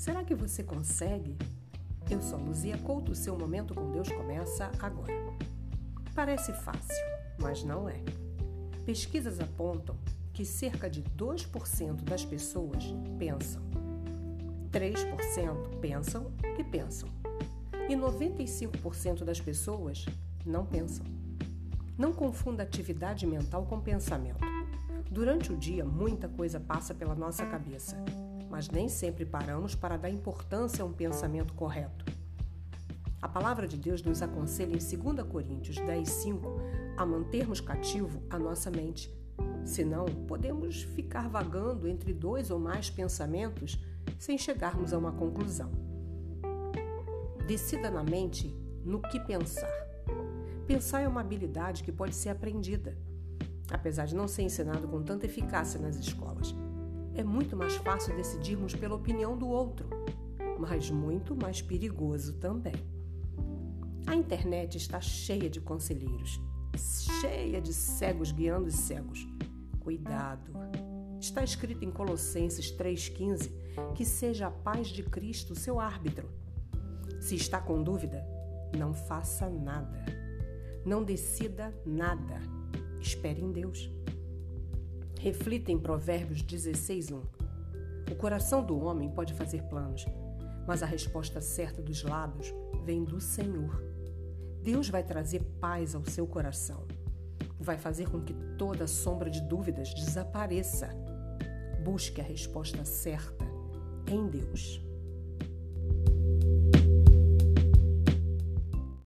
Será que você consegue? Eu sou Luzia Couto, o seu momento com Deus começa agora. Parece fácil, mas não é. Pesquisas apontam que cerca de 2% das pessoas pensam, 3% pensam que pensam e 95% das pessoas não pensam. Não confunda atividade mental com pensamento. Durante o dia, muita coisa passa pela nossa cabeça mas nem sempre paramos para dar importância a um pensamento correto. A palavra de Deus nos aconselha em 2 Coríntios 10:5 a mantermos cativo a nossa mente. Senão, podemos ficar vagando entre dois ou mais pensamentos sem chegarmos a uma conclusão. Decida na mente no que pensar. Pensar é uma habilidade que pode ser aprendida, apesar de não ser ensinado com tanta eficácia nas escolas. É muito mais fácil decidirmos pela opinião do outro, mas muito mais perigoso também. A internet está cheia de conselheiros, cheia de cegos guiando os cegos. Cuidado! Está escrito em Colossenses 3,15 que seja a paz de Cristo seu árbitro. Se está com dúvida, não faça nada. Não decida nada. Espere em Deus. Reflita em Provérbios 16:1. O coração do homem pode fazer planos, mas a resposta certa dos lábios vem do Senhor. Deus vai trazer paz ao seu coração. Vai fazer com que toda sombra de dúvidas desapareça. Busque a resposta certa em Deus.